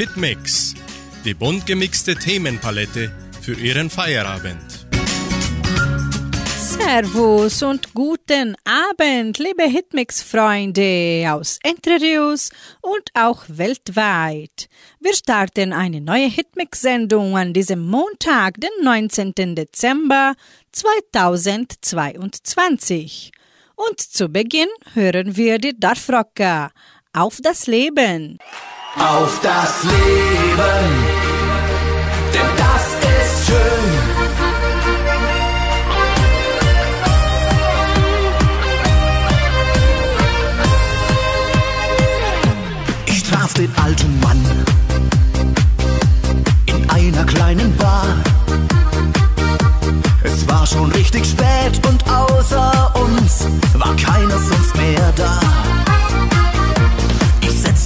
Hitmix, die bunt gemixte Themenpalette für Ihren Feierabend. Servus und guten Abend, liebe Hitmix-Freunde aus Entre Rios und auch weltweit. Wir starten eine neue Hitmix-Sendung an diesem Montag, den 19. Dezember 2022. Und zu Beginn hören wir die Dorfrocker auf das Leben. Auf das Leben, denn das ist schön. Ich traf den alten Mann in einer kleinen Bar. Es war schon richtig spät und außer uns war keiner sonst mehr da.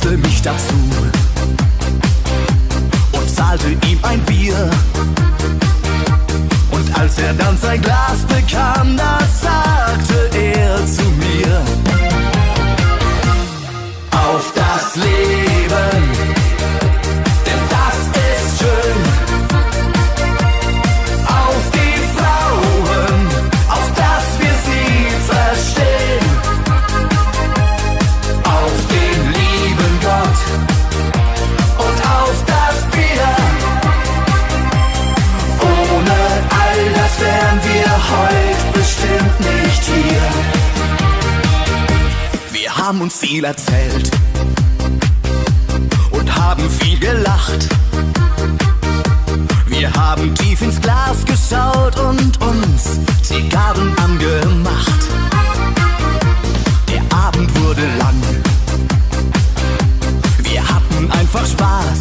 Setzte mich dazu und zahlte ihm ein Bier. Und als er dann sein Glas bekam, da sagte er zu mir, auf das Leben, haben uns viel erzählt und haben viel gelacht. Wir haben tief ins Glas geschaut und uns Zigarren angemacht. Der Abend wurde lang. Wir hatten einfach Spaß.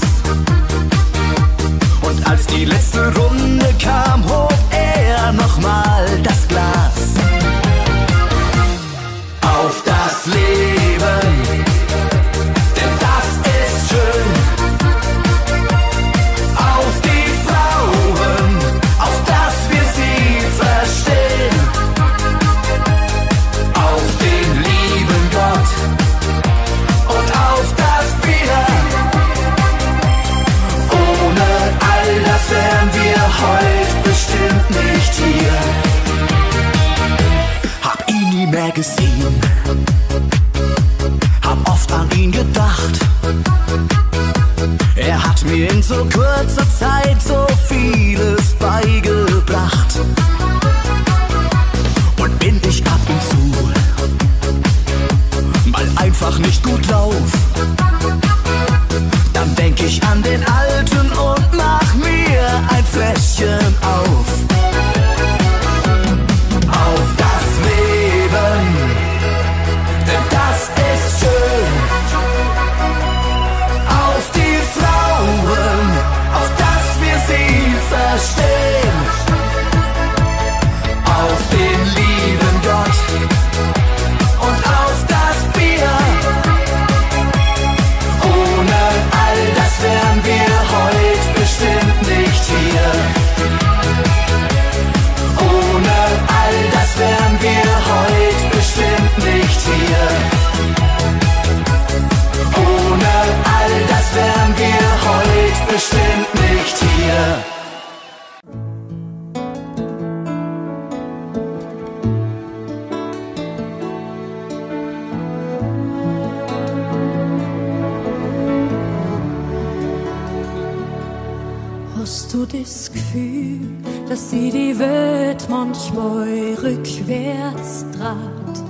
Rückwärts dreht?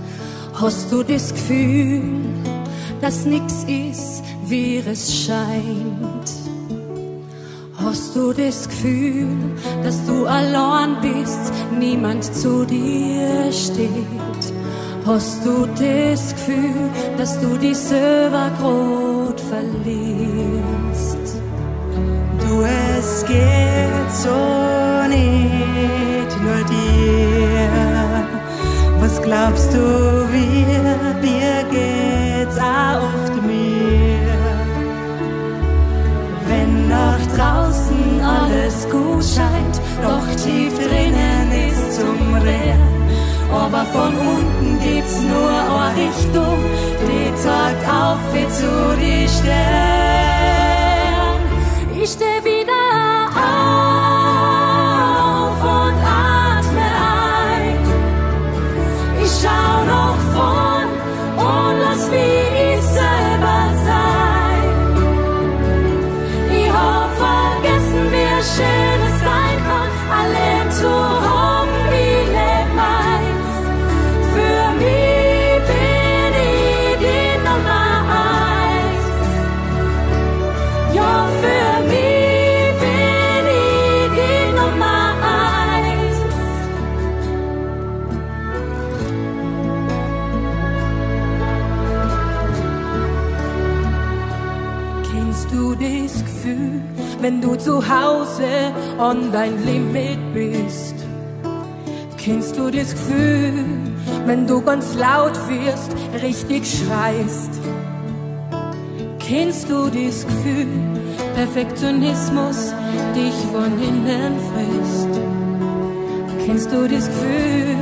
Hast du das Gefühl, dass nix ist, wie es scheint? Hast du das Gefühl, dass du allein bist, niemand zu dir steht? Hast du das Gefühl, dass du dich selber verlierst? Du, es geht so nicht nur dir. Glaubst du, wir, mir geht's auch oft mir? Wenn nach draußen alles gut scheint, doch tief drinnen ist zum Rehren. Aber von unten geht's nur eine Richtung, die zeigt auf wie zu die Sterne. Ich steh wieder zu Hause an dein Limit bist? Kennst du das Gefühl, wenn du ganz laut wirst, richtig schreist? Kennst du das Gefühl, Perfektionismus dich von innen frisst? Kennst du das Gefühl,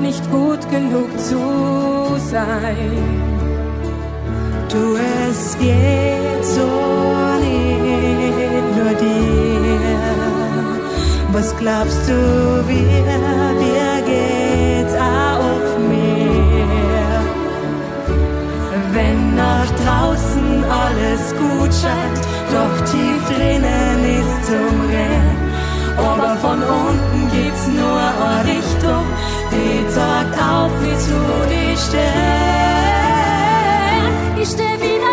nicht gut genug zu sein? Du, es geht so dir. Was glaubst du, wir, wir geht's auch mir? Wenn nach draußen alles gut scheint, doch tief drinnen ist zum Rennen. Aber von unten geht's nur eine Richtung, die zeigt auf, wie zu dir steht. Ich steh wieder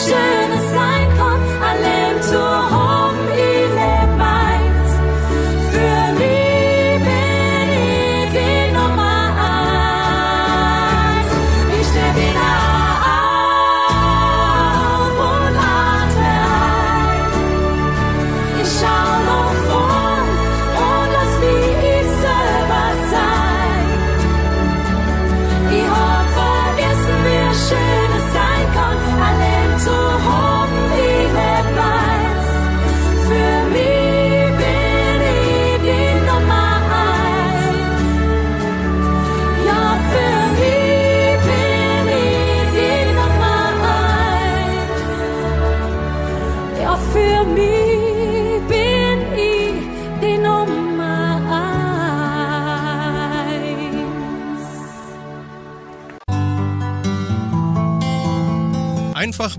vergessen, wie schön es sein kann, allein zu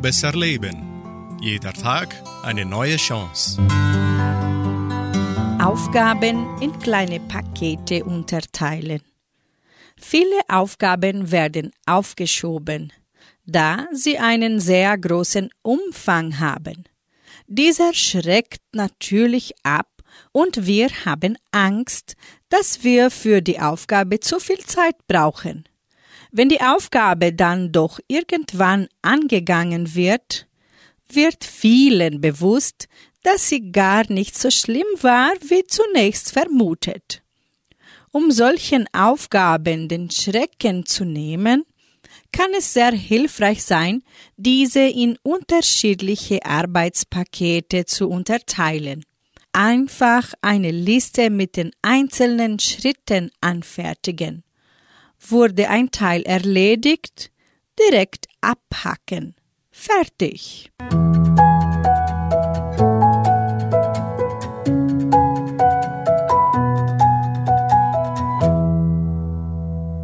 besser leben. Jeder Tag eine neue Chance. Aufgaben in kleine Pakete unterteilen. Viele Aufgaben werden aufgeschoben, da sie einen sehr großen Umfang haben. Dieser schreckt natürlich ab und wir haben Angst, dass wir für die Aufgabe zu viel Zeit brauchen. Wenn die Aufgabe dann doch irgendwann angegangen wird, wird vielen bewusst, dass sie gar nicht so schlimm war, wie zunächst vermutet. Um solchen Aufgaben den Schrecken zu nehmen, kann es sehr hilfreich sein, diese in unterschiedliche Arbeitspakete zu unterteilen. Einfach eine Liste mit den einzelnen Schritten anfertigen wurde ein Teil erledigt, direkt abhacken. Fertig.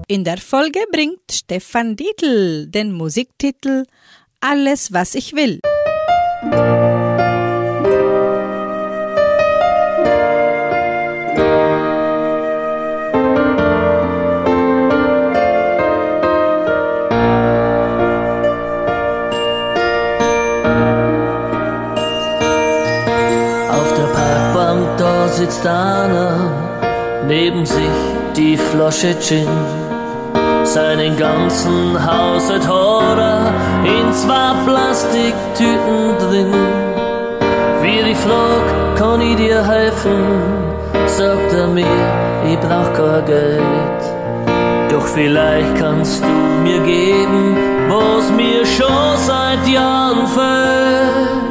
In der Folge bringt Stefan Dietl den Musiktitel Alles, was ich will. sitzt Anna neben sich die Flasche Gin. Seinen ganzen Haushalt Horror in zwei Plastiktüten drin. Wie die Flog, kann ich dir helfen? Sagt er mir, ich brauch kein Geld. Doch vielleicht kannst du mir geben, was mir schon seit Jahren fehlt.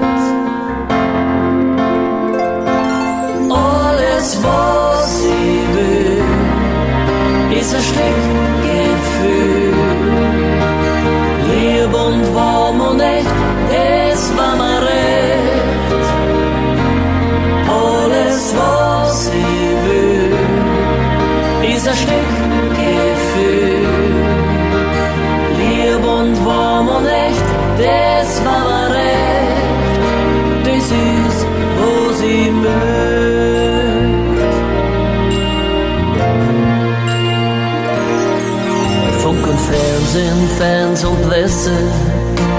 Fans Fans und Presse,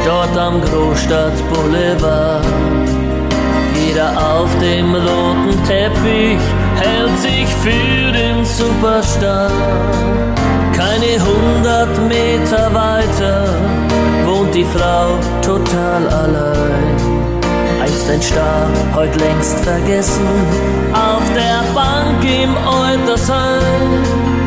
dort am Großstadtboulevard. Jeder auf dem roten Teppich hält sich für den Superstar. Keine hundert Meter weiter wohnt die Frau total allein. Einst ein Star, heut längst vergessen, auf der Bank im Eutersheim.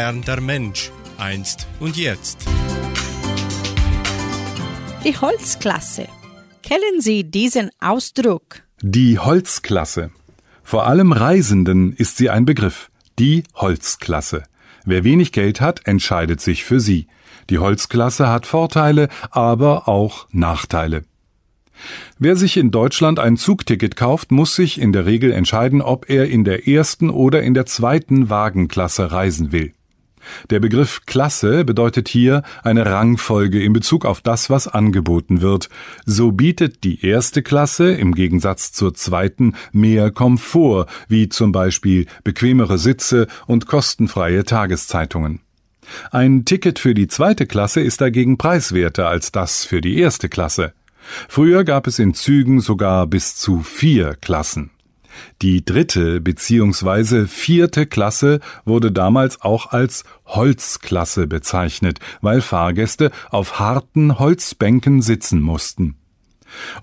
Der Mensch einst und jetzt? Die Holzklasse. Kennen Sie diesen Ausdruck? Die Holzklasse. Vor allem Reisenden ist sie ein Begriff. Die Holzklasse. Wer wenig Geld hat, entscheidet sich für sie. Die Holzklasse hat Vorteile, aber auch Nachteile. Wer sich in Deutschland ein Zugticket kauft, muss sich in der Regel entscheiden, ob er in der ersten oder in der zweiten Wagenklasse reisen will. Der Begriff Klasse bedeutet hier eine Rangfolge in Bezug auf das, was angeboten wird. So bietet die erste Klasse im Gegensatz zur zweiten mehr Komfort, wie zum Beispiel bequemere Sitze und kostenfreie Tageszeitungen. Ein Ticket für die zweite Klasse ist dagegen preiswerter als das für die erste Klasse. Früher gab es in Zügen sogar bis zu vier Klassen. Die dritte bzw. vierte Klasse wurde damals auch als Holzklasse bezeichnet, weil Fahrgäste auf harten Holzbänken sitzen mussten.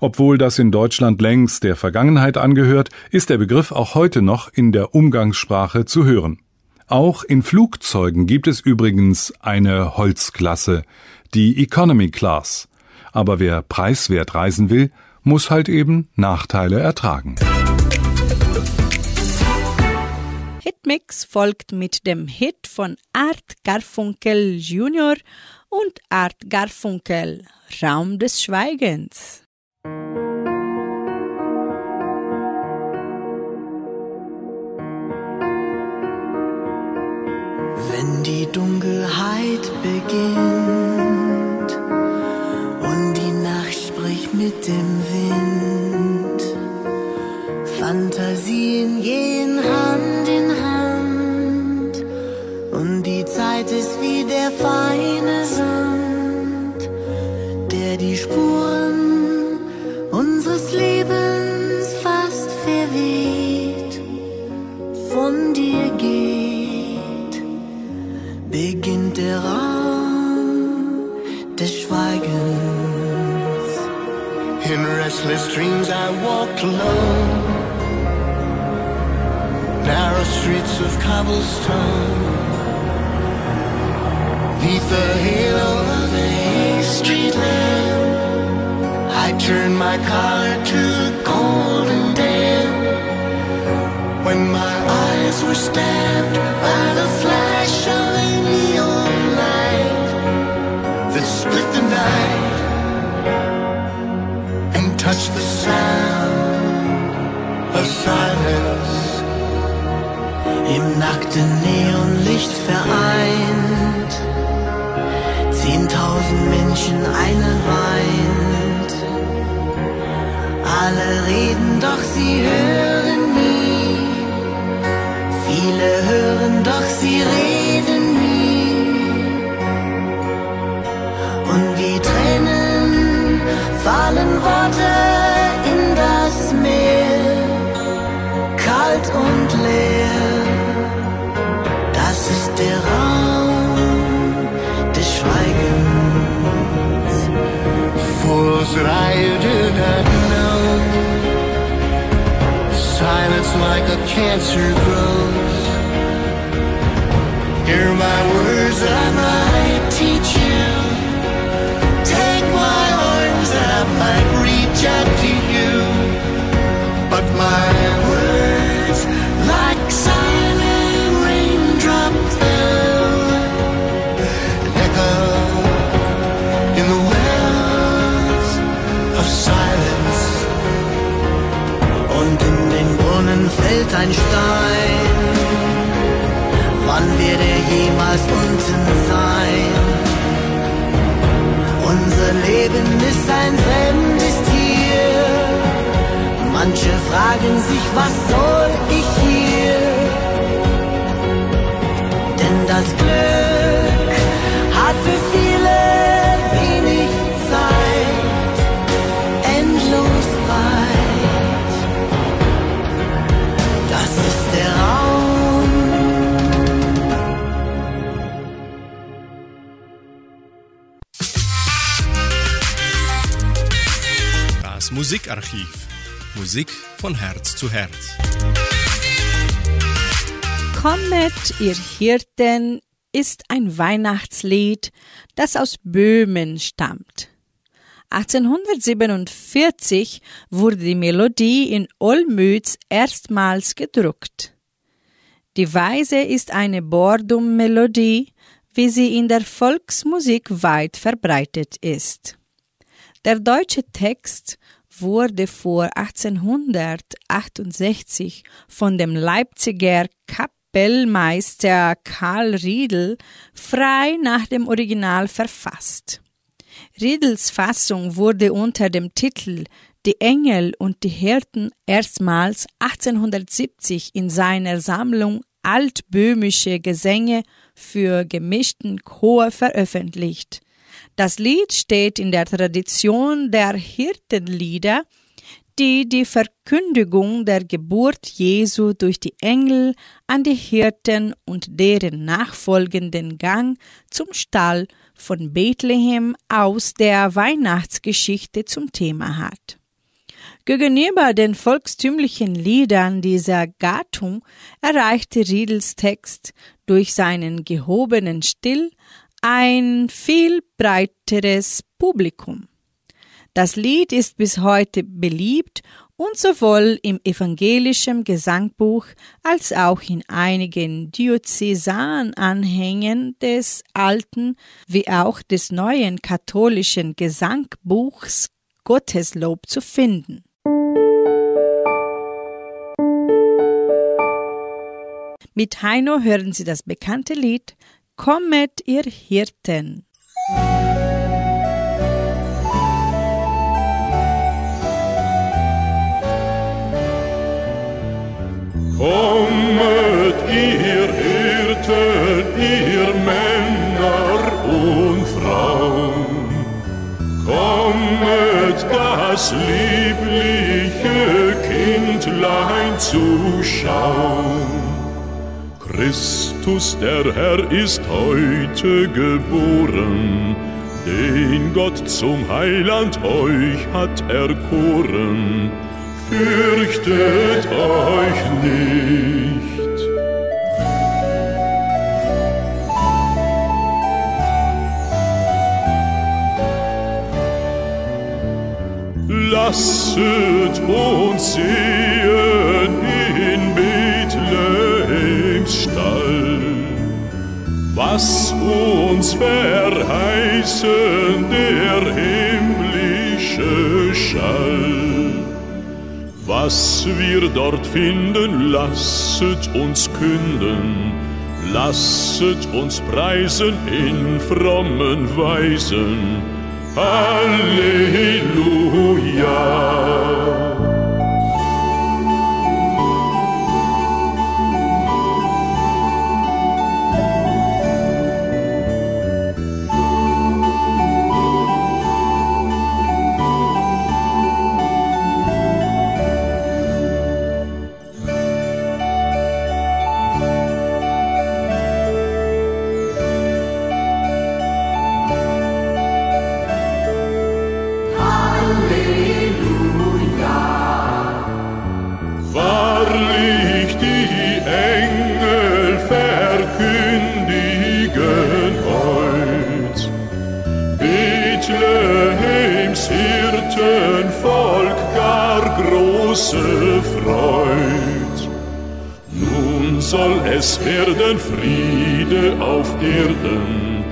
Obwohl das in Deutschland längst der Vergangenheit angehört, ist der Begriff auch heute noch in der Umgangssprache zu hören. Auch in Flugzeugen gibt es übrigens eine Holzklasse, die Economy Class. Aber wer preiswert reisen will, muss halt eben Nachteile ertragen. Hitmix folgt mit dem Hit von Art Garfunkel Jr. und Art Garfunkel Raum des Schweigens. Wenn die Dunkelheit beginnt und die Nacht spricht mit dem Wind, Fantasien gehen Hand Zeit ist wie der feine Sand, der die Spuren unseres Lebens fast verweht, von dir geht, beginnt der Raum des Schweigens. In restless dreams I walked alone. Narrow streets of cobblestone Neath the halo of a street lamp I turned my collar to golden damp When my eyes were stabbed by the flash of a neon light That split the night and touched the sound of silence. Im nackten Neonlicht vereint, Menschen, eine weint. Alle reden, doch sie hören nie. Viele hören, doch sie reden things that I do not know. Silence like a cancer grows. Hear my words I might teach you. Take my arms I might reach out to you. Ein Stein. Wann wird er jemals unten sein? Unser Leben ist ein fremdes Tier. Manche fragen sich, was soll ich hier? Denn das Glück hat für Musikarchiv. Musik von Herz zu Herz. Kommet, ihr Hirten, ist ein Weihnachtslied, das aus Böhmen stammt. 1847 wurde die Melodie in Olmütz erstmals gedruckt. Die Weise ist eine Bordum-Melodie, wie sie in der Volksmusik weit verbreitet ist. Der deutsche Text wurde vor 1868 von dem Leipziger Kapellmeister Karl Riedel frei nach dem Original verfasst. Riedels Fassung wurde unter dem Titel Die Engel und die Hirten erstmals 1870 in seiner Sammlung Altböhmische Gesänge für gemischten Chor veröffentlicht. Das Lied steht in der Tradition der Hirtenlieder, die die Verkündigung der Geburt Jesu durch die Engel an die Hirten und deren nachfolgenden Gang zum Stall von Bethlehem aus der Weihnachtsgeschichte zum Thema hat. Gegenüber den volkstümlichen Liedern dieser Gattung erreichte Riedels Text durch seinen gehobenen Stil ein viel breiteres Publikum. Das Lied ist bis heute beliebt und sowohl im evangelischen Gesangbuch als auch in einigen Diözesananhängen des alten wie auch des neuen katholischen Gesangbuchs Gotteslob zu finden. Mit Heino hören Sie das bekannte Lied Kommet, ihr Hirten. Kommet, ihr Hirten, ihr Männer und Frauen, kommet das liebliche Kindlein zu schauen. Christus, der Herr, ist heute geboren, den Gott zum Heiland euch hat erkoren. Fürchtet euch nicht. Lasset uns sehen in Bethlehems Stall, was uns verheißen der himmlische Schall. Was wir dort finden, lasset uns künden, lasset uns preisen in frommen Weisen. Halleluja. Soll es werden Friede auf Erden,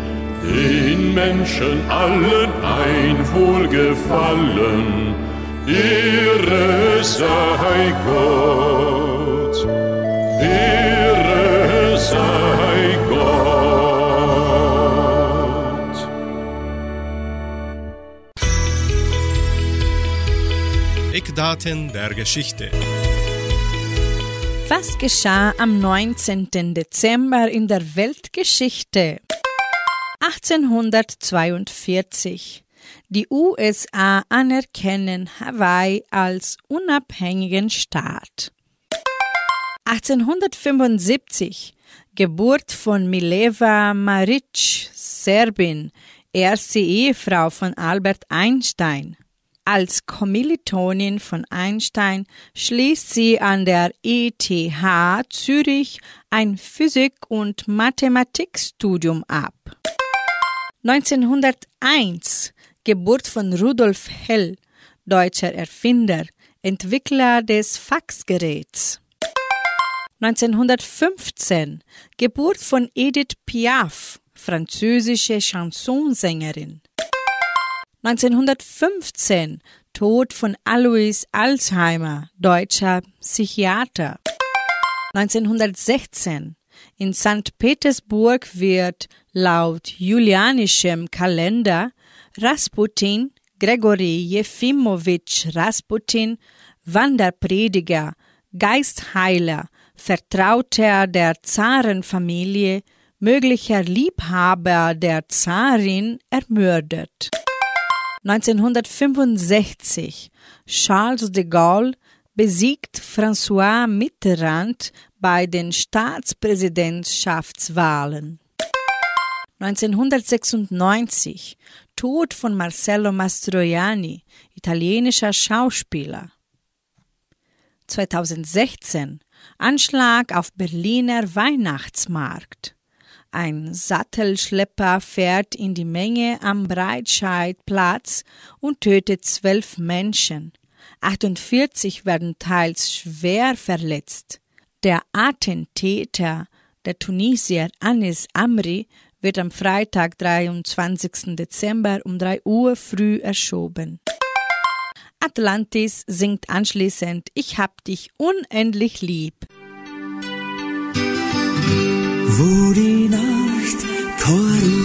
den Menschen allen ein Wohlgefallen, Ehre sei Gott, Ehre sei Gott. Eckdaten der Geschichte. Was geschah am 19. Dezember in der Weltgeschichte? 1842. Die USA anerkennen Hawaii als unabhängigen Staat. 1875 Geburt von Mileva Maric, Serbin, erste Ehefrau von Albert Einstein. Als Kommilitonin von Einstein schließt sie an der ETH Zürich ein Physik- und Mathematikstudium ab. 1901 Geburt von Rudolf Hell, deutscher Erfinder, Entwickler des Faxgeräts. 1915 Geburt von Edith Piaf, französische Chansonsängerin. 1915 Tod von Alois Alzheimer, deutscher Psychiater. 1916 in St. Petersburg wird laut julianischem Kalender Rasputin Gregory Jefimowitsch Rasputin Wanderprediger, Geistheiler, Vertrauter der Zarenfamilie, möglicher Liebhaber der Zarin ermordet. 1965 Charles de Gaulle besiegt François Mitterrand bei den Staatspräsidentschaftswahlen. 1996 Tod von Marcello Mastroianni, italienischer Schauspieler. 2016 Anschlag auf Berliner Weihnachtsmarkt. Ein Sattelschlepper fährt in die Menge am Breitscheidplatz und tötet zwölf Menschen. 48 werden teils schwer verletzt. Der Attentäter, der Tunesier Anis Amri, wird am Freitag, 23. Dezember um 3 Uhr früh erschoben. Atlantis singt anschließend Ich hab dich unendlich lieb. Wo die Nacht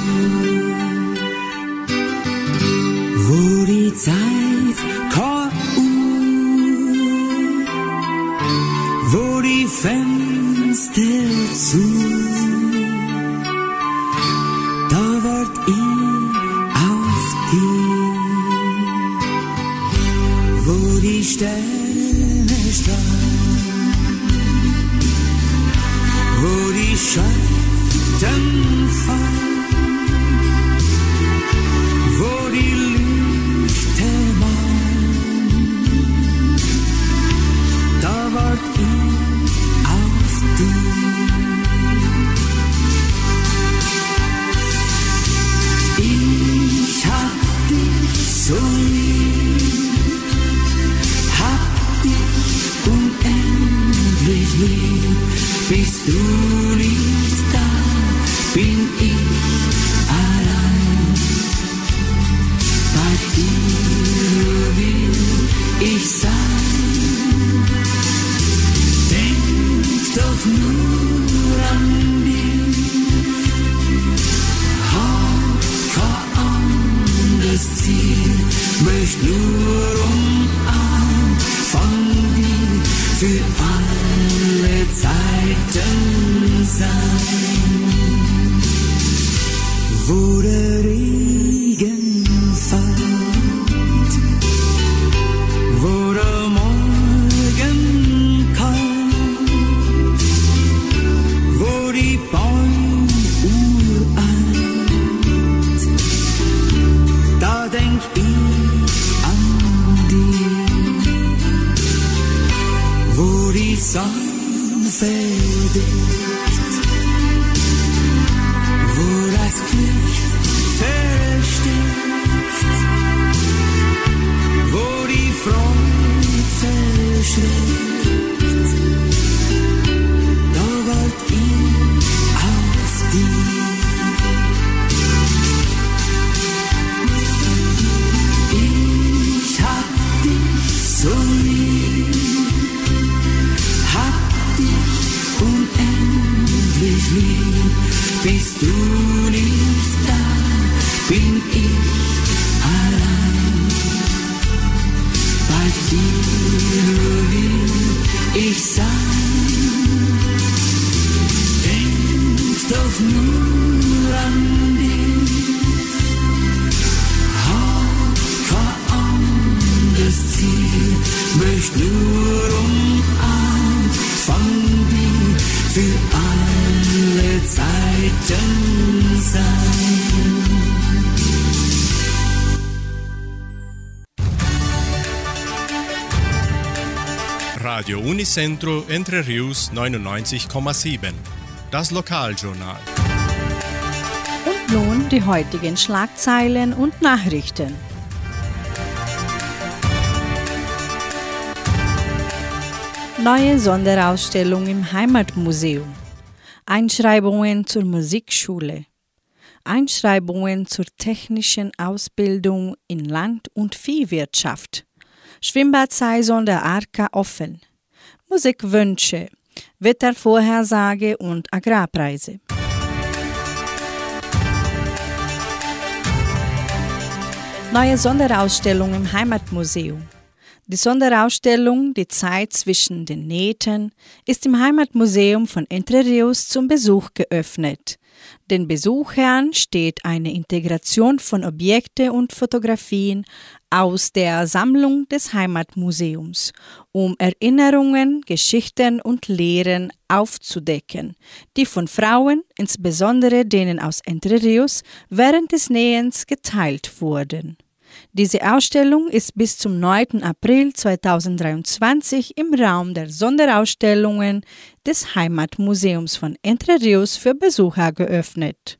wo die Sonne verdickt, wo das Glück versteckt, wo die Freude verschreckt, Radio Unicentro Entre Rius 99,7. Das Lokaljournal. Und nun die heutigen Schlagzeilen und Nachrichten. Neue Sonderausstellung im Heimatmuseum. Einschreibungen zur Musikschule. Einschreibungen zur technischen Ausbildung in Land- und Viehwirtschaft. Schwimmbadsaison der Arka offen. Musikwünsche, Wettervorhersage und Agrarpreise. Neue Sonderausstellung im Heimatmuseum. Die Sonderausstellung Die Zeit zwischen den Nähten ist im Heimatmuseum von Entre Rios zum Besuch geöffnet. Den Besuchern steht eine Integration von Objekte und Fotografien aus der Sammlung des Heimatmuseums, um Erinnerungen, Geschichten und Lehren aufzudecken, die von Frauen, insbesondere denen aus Entre Rios, während des Nähens geteilt wurden. Diese Ausstellung ist bis zum 9. April 2023 im Raum der Sonderausstellungen des Heimatmuseums von Entre Rios für Besucher geöffnet.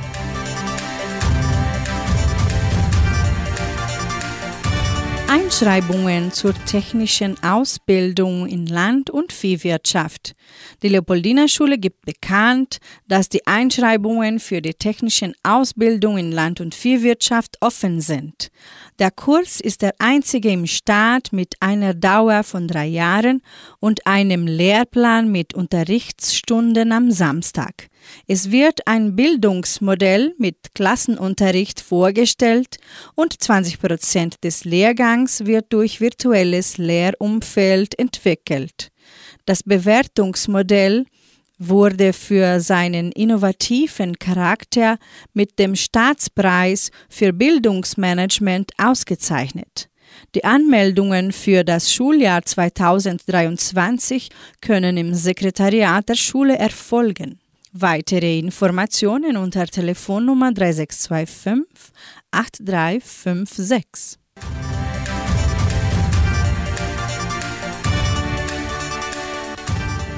Einschreibungen zur technischen Ausbildung in Land- und Viehwirtschaft. Die Leopoldina-Schule gibt bekannt, dass die Einschreibungen für die technischen Ausbildung in Land- und Viehwirtschaft offen sind. Der Kurs ist der einzige im Staat mit einer Dauer von drei Jahren und einem Lehrplan mit Unterrichtsstunden am Samstag. Es wird ein Bildungsmodell mit Klassenunterricht vorgestellt und 20 Prozent des Lehrgangs wird durch virtuelles Lehrumfeld entwickelt. Das Bewertungsmodell wurde für seinen innovativen Charakter mit dem Staatspreis für Bildungsmanagement ausgezeichnet. Die Anmeldungen für das Schuljahr 2023 können im Sekretariat der Schule erfolgen. Weitere Informationen unter Telefonnummer 3625 8356.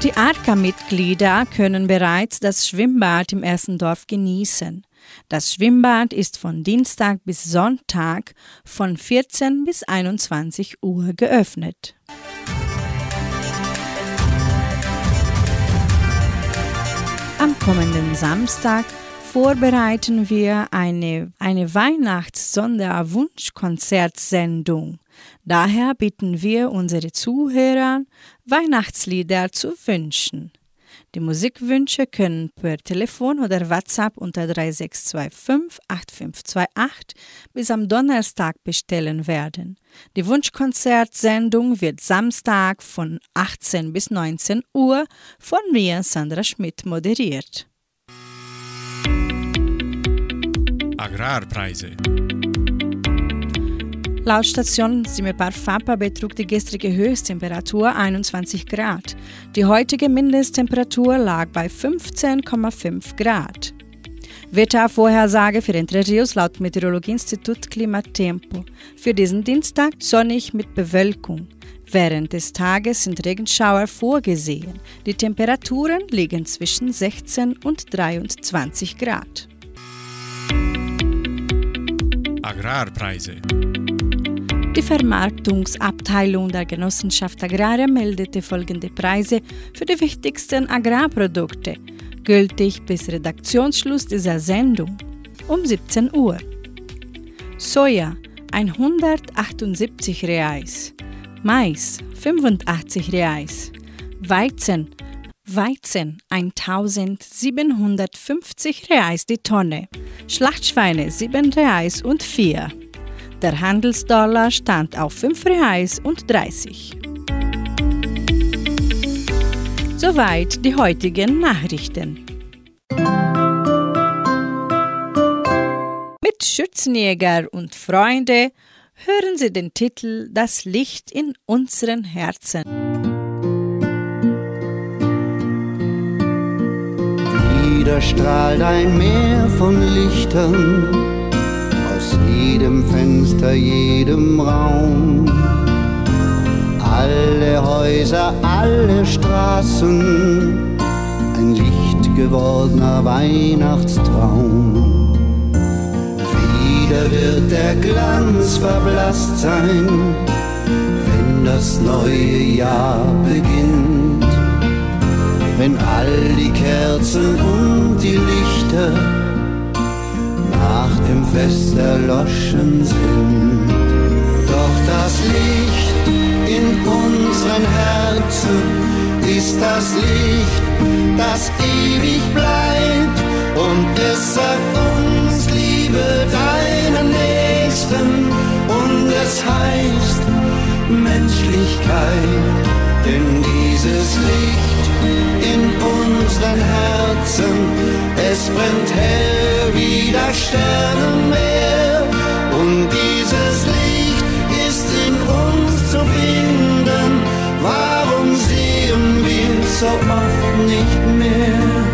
Die ARCA-Mitglieder können bereits das Schwimmbad im Ersendorf genießen. Das Schwimmbad ist von Dienstag bis Sonntag von 14 bis 21 Uhr geöffnet. Am kommenden Samstag vorbereiten wir eine, eine Weihnachts-Sonderwunschkonzertsendung. Daher bitten wir unsere Zuhörer, Weihnachtslieder zu wünschen. Die Musikwünsche können per Telefon oder WhatsApp unter 3625 8528 bis am Donnerstag bestellen werden. Die Wunschkonzertsendung wird Samstag von 18 bis 19 Uhr von mir, Sandra Schmidt, moderiert. Agrarpreise. Laut Station Simepar Fapa betrug die gestrige Höchsttemperatur 21 Grad. Die heutige Mindesttemperatur lag bei 15,5 Grad. Wettervorhersage für Entre Rios laut Meteorologieinstitut Klimatempo. Für diesen Dienstag sonnig mit Bewölkung. Während des Tages sind Regenschauer vorgesehen. Die Temperaturen liegen zwischen 16 und 23 Grad. Agrarpreise. Die Vermarktungsabteilung der Genossenschaft Agraria meldete folgende Preise für die wichtigsten Agrarprodukte, gültig bis Redaktionsschluss dieser Sendung um 17 Uhr. Soja 178 Reais, Mais 85 Reais, Weizen Weizen 1750 Reais die Tonne, Schlachtschweine 7 Reais und 4. Der Handelsdollar stand auf 5 Reais und 30. Soweit die heutigen Nachrichten. Mit Schützenjäger und Freunde hören Sie den Titel Das Licht in unseren Herzen. Wieder strahlt ein Meer von Lichtern aus jedem Fenster, jedem Raum. Alle Häuser, alle Straßen, ein Licht gewordener Weihnachtstraum. Wieder wird der Glanz verblasst sein, wenn das neue Jahr beginnt. Wenn all die Kerzen und die Lichter nach dem Fest erloschen sind. Doch das Licht in unseren Herzen ist das Licht, das ewig bleibt und es sagt uns, liebe deinen Nächsten und es heißt Menschlichkeit, denn dieses Licht in unseren Herzen, es brennt hell das Sternenmeer und dieses Licht ist in uns zu finden. Warum sehen wir so oft nicht mehr?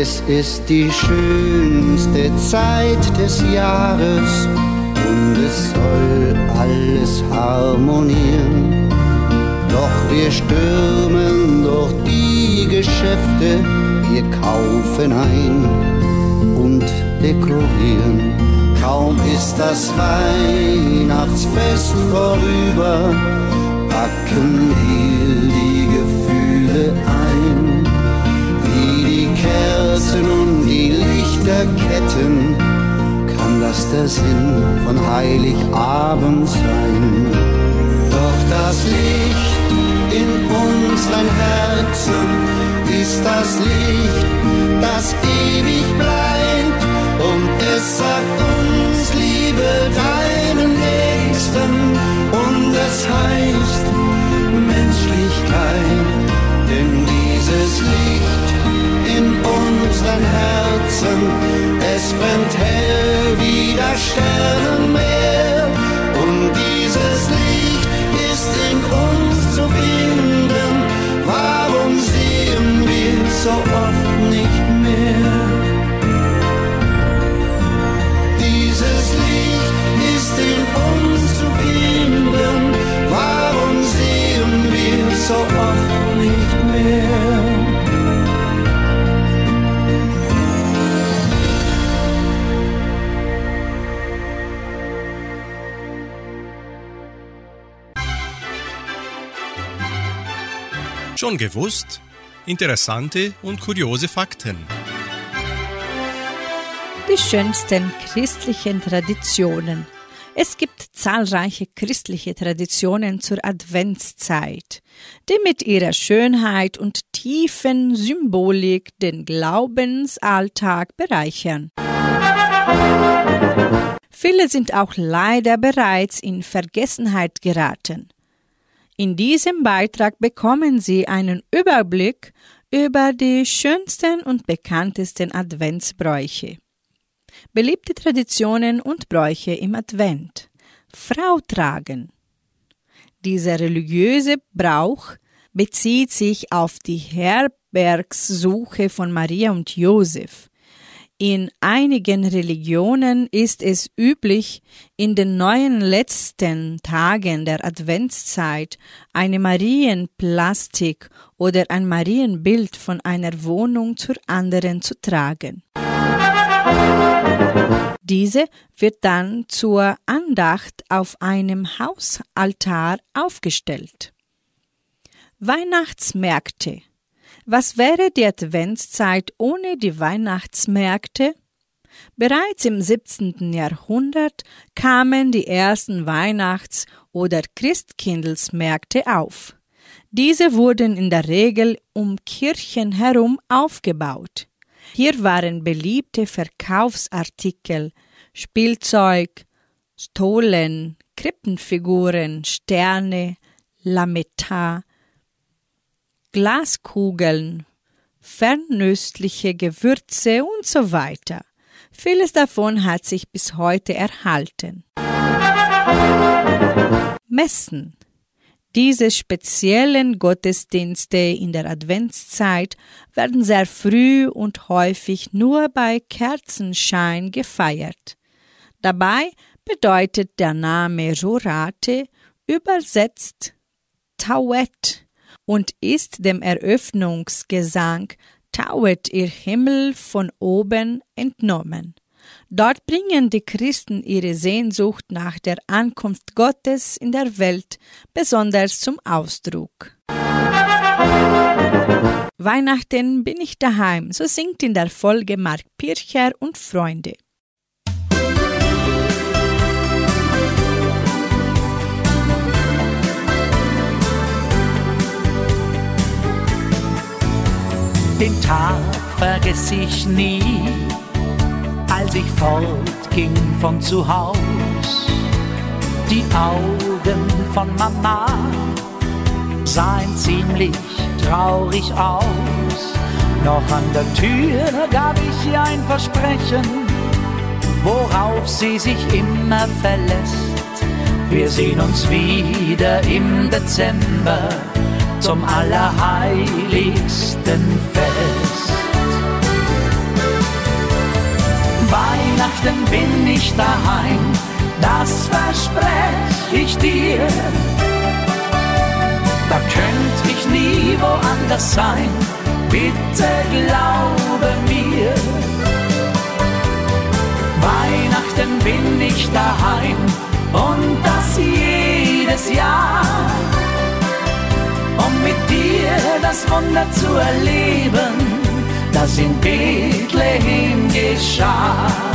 Es ist die schönste Zeit des Jahres und es soll alles harmonieren. Doch wir stürmen durch Geschäfte, wir kaufen ein und dekorieren. Kaum ist das Weihnachtsfest vorüber, packen wir die Gefühle ein. Wie die Kerzen und die Lichterketten kann das der Sinn von Heiligabend sein. Doch das Licht in unseren Herzen ist das Licht, das ewig bleibt und es sagt uns, liebe deinen Nächsten. Und es heißt Menschlichkeit, denn dieses Licht in unseren Herzen, es brennt hell wie das Sternenmeer. Und dieses Licht ist in uns zu finden. Schon gewusst? Interessante und kuriose Fakten. Die schönsten christlichen Traditionen. Es gibt zahlreiche christliche Traditionen zur Adventszeit, die mit ihrer Schönheit und tiefen Symbolik den Glaubensalltag bereichern. Viele sind auch leider bereits in Vergessenheit geraten. In diesem Beitrag bekommen Sie einen Überblick über die schönsten und bekanntesten Adventsbräuche. Beliebte Traditionen und Bräuche im Advent. Frau tragen. Dieser religiöse Brauch bezieht sich auf die Herbergssuche von Maria und Josef. In einigen Religionen ist es üblich, in den neun letzten Tagen der Adventszeit eine Marienplastik oder ein Marienbild von einer Wohnung zur anderen zu tragen. Diese wird dann zur Andacht auf einem Hausaltar aufgestellt. Weihnachtsmärkte. Was wäre die Adventszeit ohne die Weihnachtsmärkte? Bereits im 17. Jahrhundert kamen die ersten Weihnachts- oder Christkindlesmärkte auf. Diese wurden in der Regel um Kirchen herum aufgebaut. Hier waren beliebte Verkaufsartikel, Spielzeug, Stollen, Krippenfiguren, Sterne, Lametta, Glaskugeln, fernöstliche Gewürze und so weiter. Vieles davon hat sich bis heute erhalten. Messen. Diese speziellen Gottesdienste in der Adventszeit werden sehr früh und häufig nur bei Kerzenschein gefeiert. Dabei bedeutet der Name Rorate übersetzt Tauet und ist dem Eröffnungsgesang Tauet ihr Himmel von oben entnommen. Dort bringen die Christen ihre Sehnsucht nach der Ankunft Gottes in der Welt besonders zum Ausdruck. Weihnachten bin ich daheim, so singt in der Folge Mark Pircher und Freunde. Den Tag vergess ich nie als ich fortging von zu Haus. Die Augen von Mama sahen ziemlich traurig aus. Noch an der Tür gab ich ihr ein Versprechen, worauf sie sich immer verlässt. Wir sehen uns wieder im Dezember zum allerheiligsten Fest. Weihnachten bin ich daheim, das versprech ich dir. Da könnt ich nie woanders sein, bitte glaube mir. Weihnachten bin ich daheim und das jedes Jahr, um mit dir das Wunder zu erleben das in Bethlehem geschah.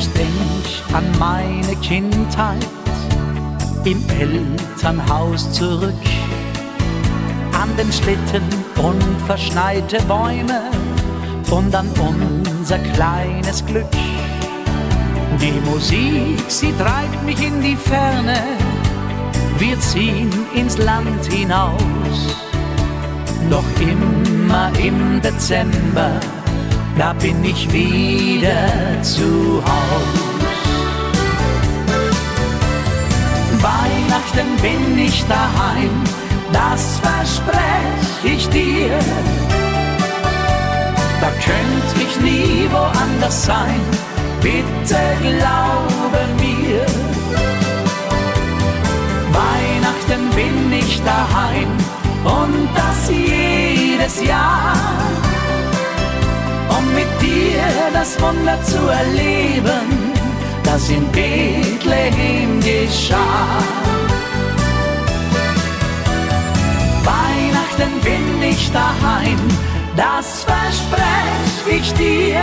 Ich denk an meine Kindheit im Elternhaus zurück, an den Schlitten und verschneite Bäume und an unser kleines Glück. Die Musik, sie treibt mich in die Ferne, wir ziehen ins Land hinaus. Doch immer im Dezember, da bin ich wieder zu Haus. Weihnachten bin ich daheim, das versprech ich dir. Da könnt ich nie woanders sein bitte glaube mir. Weihnachten bin ich daheim und das jedes Jahr. Um mit dir das Wunder zu erleben, das in Bethlehem geschah. Weihnachten bin ich daheim, das versprech ich dir.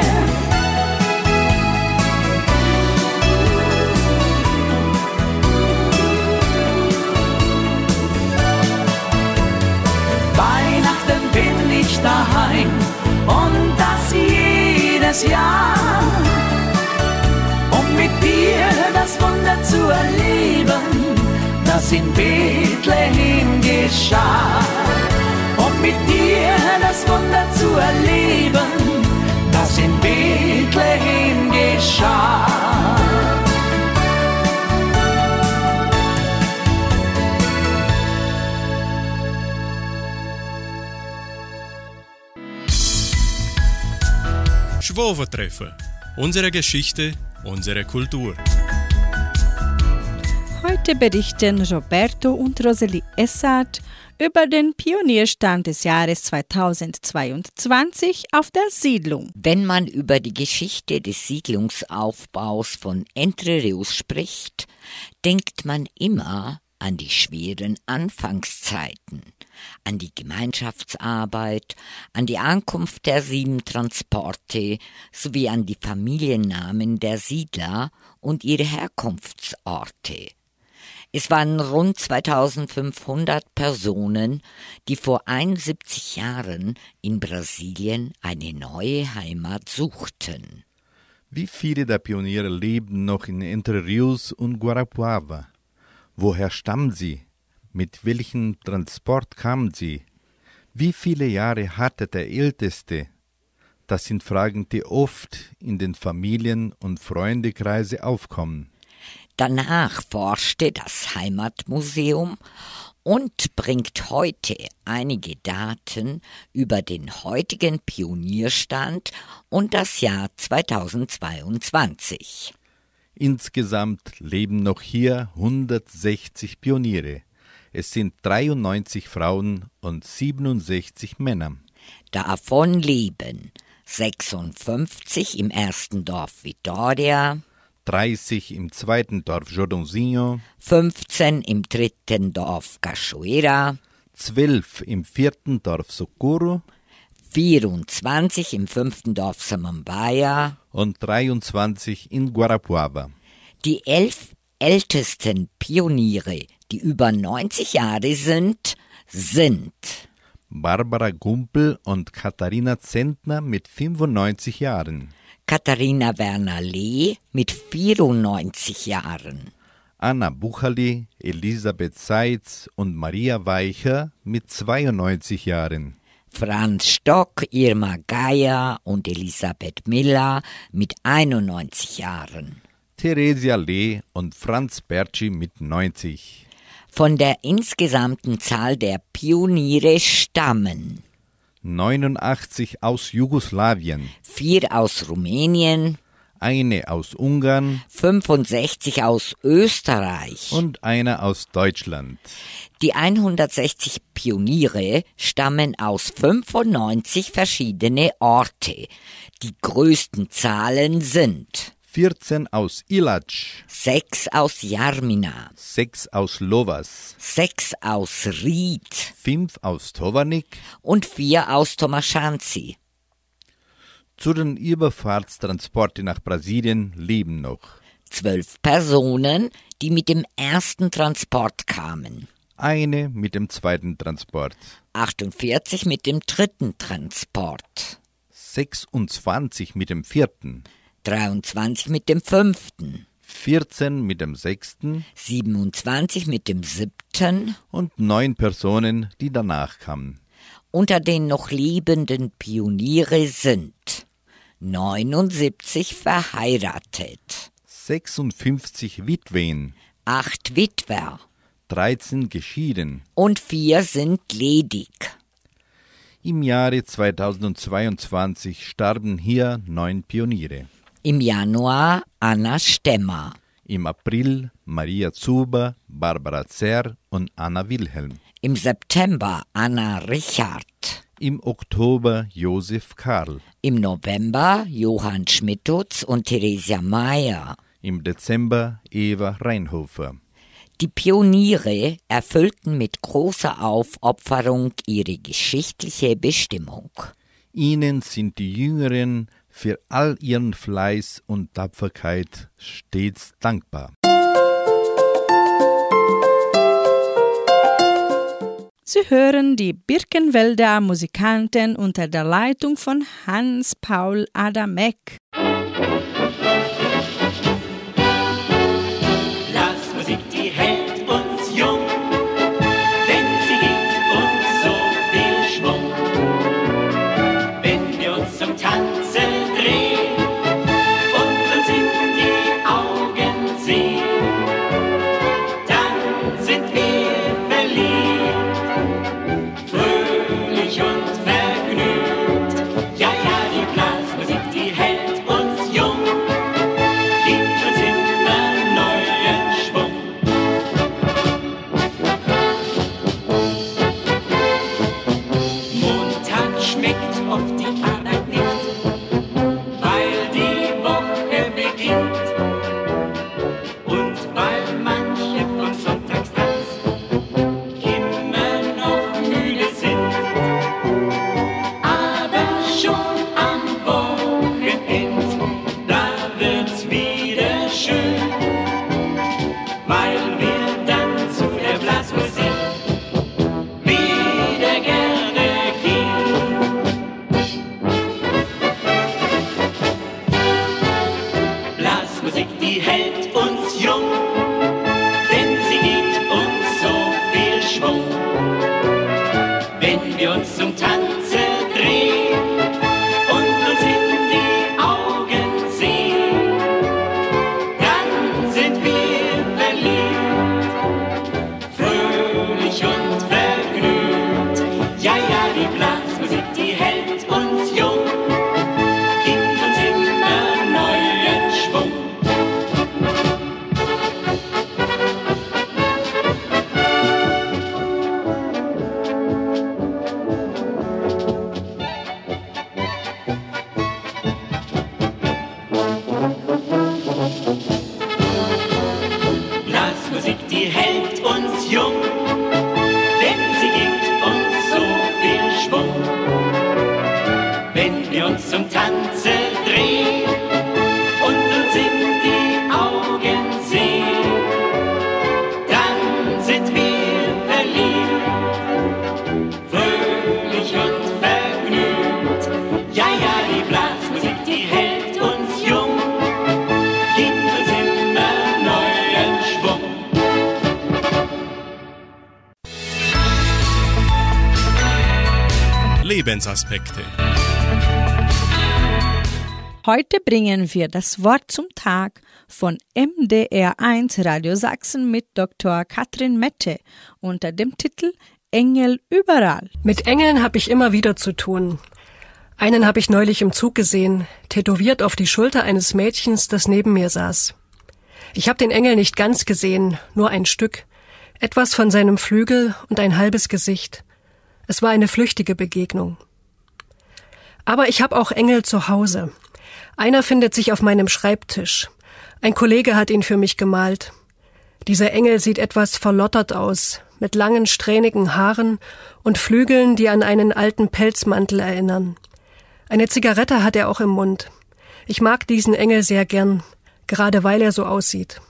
Jedes Jahr. Um mit dir das Wunder zu erleben, das in Bethlehem geschah. Um mit dir das Wunder zu erleben, das in Bethlehem geschah. Schwovertreffer. Unsere Geschichte, unsere Kultur. Heute berichten Roberto und Rosalie Essart über den Pionierstand des Jahres 2022 auf der Siedlung. Wenn man über die Geschichte des Siedlungsaufbaus von Entre Rios spricht, denkt man immer an die schweren Anfangszeiten, an die Gemeinschaftsarbeit, an die Ankunft der sieben Transporte sowie an die Familiennamen der Siedler und ihre Herkunftsorte. Es waren rund 2500 Personen, die vor 71 Jahren in Brasilien eine neue Heimat suchten. Wie viele der Pioniere leben noch in Entre Rios und Guarapuava? Woher stammen sie? Mit welchem Transport kamen sie? Wie viele Jahre hatte der Älteste? Das sind Fragen, die oft in den Familien- und Freundekreise aufkommen. Danach forschte das Heimatmuseum und bringt heute einige Daten über den heutigen Pionierstand und das Jahr 2022. Insgesamt leben noch hier 160 Pioniere. Es sind 93 Frauen und 67 Männer. Davon leben 56 im ersten Dorf Vitoria, 30 im zweiten Dorf Jordãozinho, 15 im dritten Dorf Cachoeira, 12 im vierten Dorf Socorro, 24 im fünften Dorf Samambaia und 23 in Guarapuava. Die elf ältesten Pioniere, die über 90 Jahre sind, sind Barbara Gumpel und Katharina Zentner mit 95 Jahren. Katharina Werner-Lee mit 94 Jahren. Anna Buchali, Elisabeth Seitz und Maria Weicher mit 92 Jahren. Franz Stock, Irma Geier und Elisabeth Miller mit 91 Jahren. Theresia Lee und Franz Bertschi mit 90. Von der insgesamten Zahl der Pioniere stammen. 89 aus Jugoslawien, vier aus Rumänien, eine aus Ungarn, 65 aus Österreich. Und eine aus Deutschland. Die 160 Pioniere stammen aus 95 verschiedene Orte. Die größten Zahlen sind 14 aus Ilac, 6 aus Jarmina, 6 aus Lovas, 6 aus Ried, 5 aus Tovarnik. Und 4 aus Tomaschanzi. Zu den Überfahrtstransporten nach Brasilien leben noch. Zwölf Personen, die mit dem ersten Transport kamen, eine mit dem zweiten Transport, 48 mit dem dritten Transport, 26 mit dem vierten, 23 mit dem fünften, 14 mit dem sechsten 27 mit dem siebten und neun Personen, die danach kamen. Unter den noch lebenden Pioniere sind 79 verheiratet, 56 Witwen, 8 Witwer 13 geschieden. und 4 sind ledig. Im Jahre 2022 starben hier neun Pioniere. Im Januar Anna Stemmer, Im April Maria Zuber, Barbara Zerr und Anna Wilhelm. im September Anna Richard, Im Oktober Josef Karl. im November Johann Schmidtutz und Theresia Mayer. Im Dezember Eva Reinhofer. Die Pioniere erfüllten mit großer Aufopferung ihre geschichtliche Bestimmung. Ihnen sind die Jüngeren für all ihren Fleiß und Tapferkeit stets dankbar. Sie hören die Birkenwälder Musikanten unter der Leitung von Hans-Paul Adamek. Lebensaspekte. Heute bringen wir das Wort zum Tag von MDR1 Radio Sachsen mit Dr. Katrin Mette unter dem Titel Engel überall. Mit Engeln habe ich immer wieder zu tun. Einen habe ich neulich im Zug gesehen, tätowiert auf die Schulter eines Mädchens, das neben mir saß. Ich habe den Engel nicht ganz gesehen, nur ein Stück, etwas von seinem Flügel und ein halbes Gesicht. Es war eine flüchtige Begegnung. Aber ich habe auch Engel zu Hause. Einer findet sich auf meinem Schreibtisch. Ein Kollege hat ihn für mich gemalt. Dieser Engel sieht etwas verlottert aus, mit langen strähnigen Haaren und Flügeln, die an einen alten Pelzmantel erinnern. Eine Zigarette hat er auch im Mund. Ich mag diesen Engel sehr gern, gerade weil er so aussieht.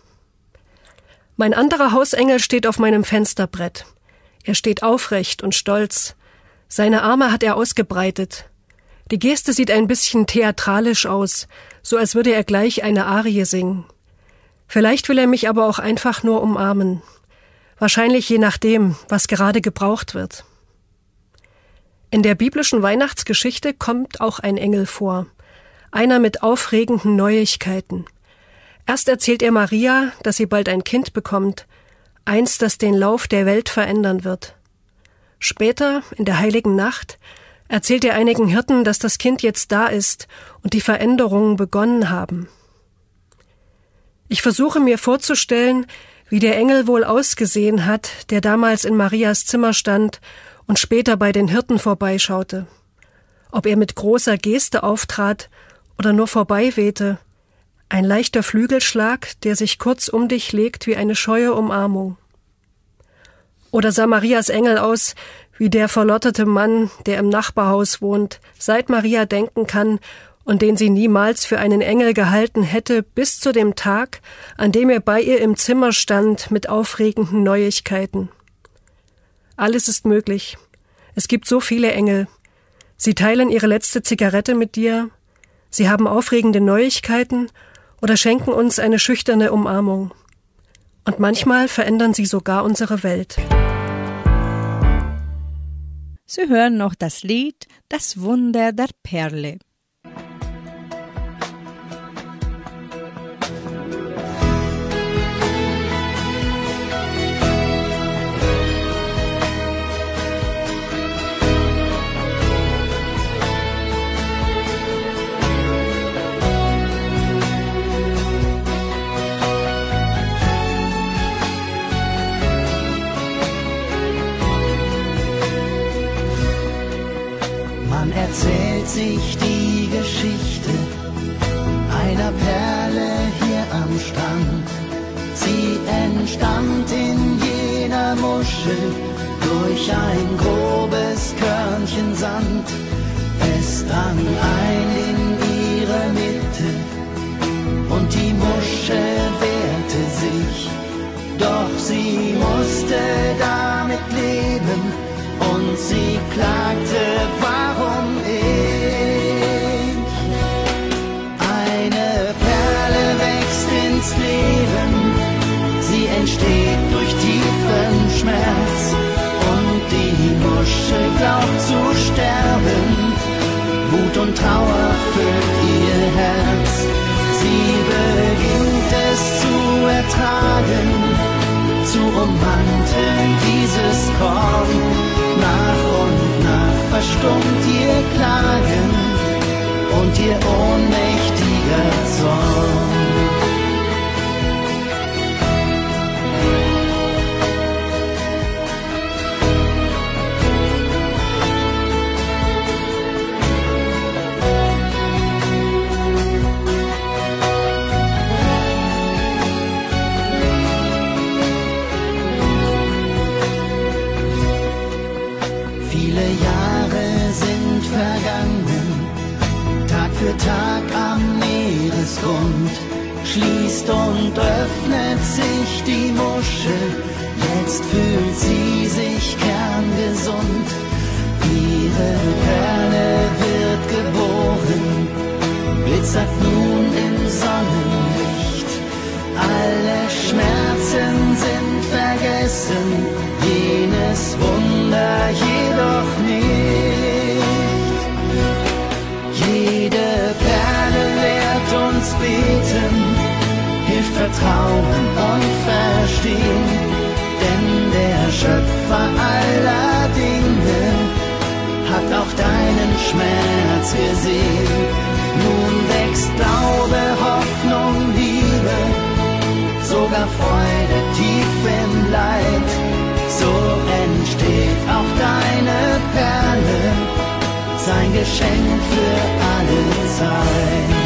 Mein anderer Hausengel steht auf meinem Fensterbrett. Er steht aufrecht und stolz. Seine Arme hat er ausgebreitet. Die Geste sieht ein bisschen theatralisch aus, so als würde er gleich eine Arie singen. Vielleicht will er mich aber auch einfach nur umarmen. Wahrscheinlich je nachdem, was gerade gebraucht wird. In der biblischen Weihnachtsgeschichte kommt auch ein Engel vor, einer mit aufregenden Neuigkeiten. Erst erzählt er Maria, dass sie bald ein Kind bekommt, eins, das den Lauf der Welt verändern wird. Später, in der heiligen Nacht, erzählt er einigen Hirten, dass das Kind jetzt da ist und die Veränderungen begonnen haben. Ich versuche mir vorzustellen, wie der Engel wohl ausgesehen hat, der damals in Marias Zimmer stand und später bei den Hirten vorbeischaute. Ob er mit großer Geste auftrat oder nur vorbeiwehte, ein leichter Flügelschlag, der sich kurz um dich legt wie eine scheue Umarmung. Oder sah Marias Engel aus wie der verlotterte Mann, der im Nachbarhaus wohnt, seit Maria denken kann und den sie niemals für einen Engel gehalten hätte, bis zu dem Tag, an dem er bei ihr im Zimmer stand mit aufregenden Neuigkeiten. Alles ist möglich. Es gibt so viele Engel. Sie teilen ihre letzte Zigarette mit dir, sie haben aufregende Neuigkeiten oder schenken uns eine schüchterne Umarmung. Und manchmal verändern sie sogar unsere Welt. Sie hören noch das Lied Das Wunder der Perle. Erzählt sich die Geschichte einer Perle hier am Strand. Sie entstammt in jener Muschel durch ein grobes Körnchen Sand. Es drang ein in ihre Mitte und die Muschel wehrte sich. Doch sie musste damit leben und sie klagte, ummanteln dieses Korn. Nach und nach verstummt ihr Klagen und ihr ohnmächtiger Zorn. Tag am Meeresgrund schließt und öffnet sich die Muschel. Jetzt fühlt sie sich kerngesund. Ihre Perle wird geboren, glitzert nun im Sonnenlicht. Alle Schmerzen sind vergessen, jenes Wunder jedoch beten, hilft vertrauen und verstehen, denn der Schöpfer aller Dinge hat auch deinen Schmerz gesehen. Nun wächst Glaube, Hoffnung, Liebe, sogar Freude tief im Leid. So entsteht auch deine Perle sein Geschenk für alle Zeit.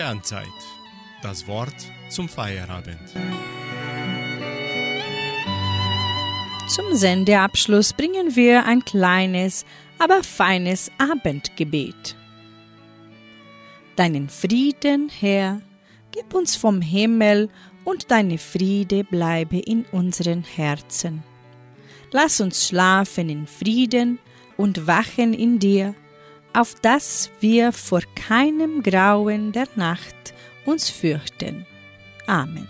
Sternzeit. Das Wort zum Feierabend. Zum Sendeabschluss bringen wir ein kleines, aber feines Abendgebet. Deinen Frieden, Herr, gib uns vom Himmel und deine Friede bleibe in unseren Herzen. Lass uns schlafen in Frieden und wachen in dir auf dass wir vor keinem Grauen der Nacht uns fürchten. Amen.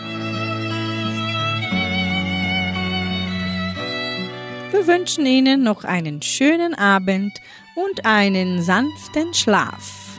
Wir wünschen Ihnen noch einen schönen Abend und einen sanften Schlaf.